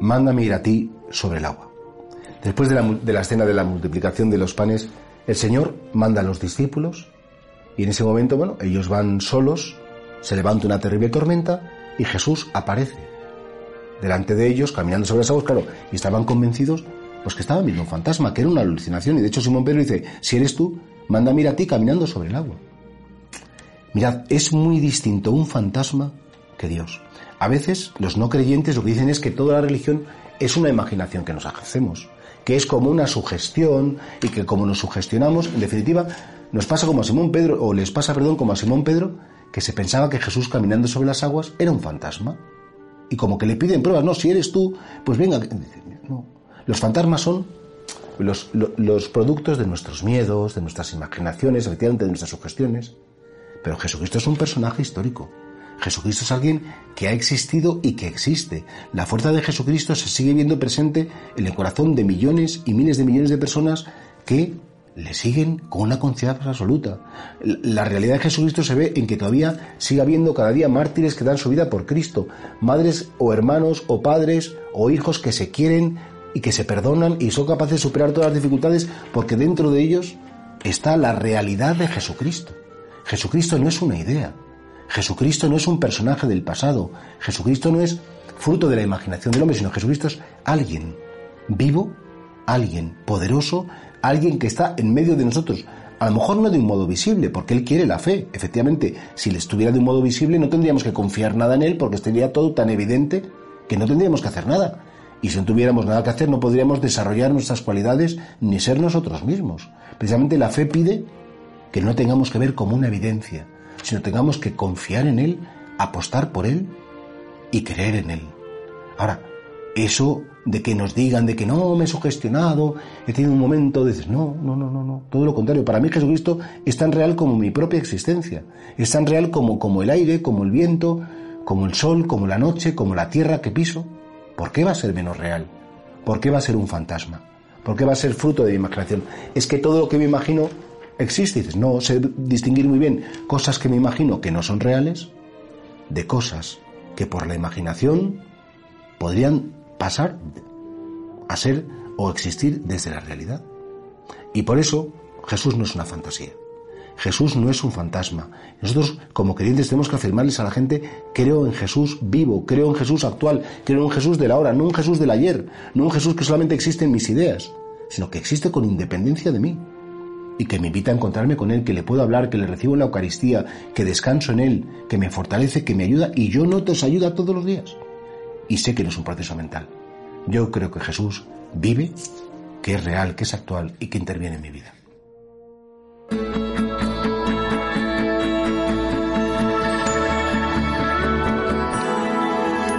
mándame ir a ti sobre el agua. Después de la, de escena de la multiplicación de los panes, el Señor manda a los discípulos y en ese momento, bueno, ellos van solos, se levanta una terrible tormenta y Jesús aparece delante de ellos, caminando sobre las aguas, claro, y estaban convencidos, pues que estaban viendo un fantasma, que era una alucinación. Y de hecho Simón Pedro dice, si eres tú, manda a a ti caminando sobre el agua. Mirad, es muy distinto un fantasma que Dios. A veces los no creyentes lo que dicen es que toda la religión es una imaginación que nos hacemos, que es como una sugestión y que como nos sugestionamos, en definitiva, nos pasa como a Simón Pedro, o les pasa, perdón, como a Simón Pedro, que se pensaba que Jesús caminando sobre las aguas era un fantasma. Y como que le piden pruebas, no, si eres tú, pues venga. Los fantasmas son los, los productos de nuestros miedos, de nuestras imaginaciones, efectivamente de nuestras sugestiones. Pero Jesucristo es un personaje histórico. Jesucristo es alguien que ha existido y que existe. La fuerza de Jesucristo se sigue viendo presente en el corazón de millones y miles de millones de personas que le siguen con una confianza absoluta. La realidad de Jesucristo se ve en que todavía sigue habiendo cada día mártires que dan su vida por Cristo, madres o hermanos o padres o hijos que se quieren y que se perdonan y son capaces de superar todas las dificultades porque dentro de ellos está la realidad de Jesucristo. Jesucristo no es una idea, Jesucristo no es un personaje del pasado, Jesucristo no es fruto de la imaginación del hombre, sino Jesucristo es alguien vivo, alguien poderoso, alguien que está en medio de nosotros. A lo mejor no de un modo visible, porque Él quiere la fe. Efectivamente, si le estuviera de un modo visible no tendríamos que confiar nada en Él porque estaría todo tan evidente que no tendríamos que hacer nada. Y si no tuviéramos nada que hacer no podríamos desarrollar nuestras cualidades ni ser nosotros mismos. Precisamente la fe pide que no tengamos que ver como una evidencia, sino tengamos que confiar en Él, apostar por Él y creer en Él. Ahora, eso de que nos digan de que no, me he sugestionado, he tenido un momento, dices, no, no, no, no, no, todo lo contrario. Para mí Jesucristo es tan real como mi propia existencia, es tan real como, como el aire, como el viento, como el sol, como la noche, como la tierra que piso. ¿Por qué va a ser menos real? ¿Por qué va a ser un fantasma? ¿Por qué va a ser fruto de mi imaginación? Es que todo lo que me imagino existe. dices, no sé distinguir muy bien cosas que me imagino que no son reales de cosas que por la imaginación podrían pasar a ser o existir desde la realidad. Y por eso Jesús no es una fantasía. Jesús no es un fantasma. Nosotros, como creyentes, tenemos que afirmarles a la gente, creo en Jesús vivo, creo en Jesús actual, creo en Jesús de la hora, no en Jesús del ayer, no en Jesús que solamente existe en mis ideas, sino que existe con independencia de mí y que me invita a encontrarme con Él, que le puedo hablar, que le recibo en la Eucaristía, que descanso en Él, que me fortalece, que me ayuda y yo no te os ayuda todos los días y sé que no es un proceso mental. Yo creo que Jesús vive, que es real, que es actual y que interviene en mi vida.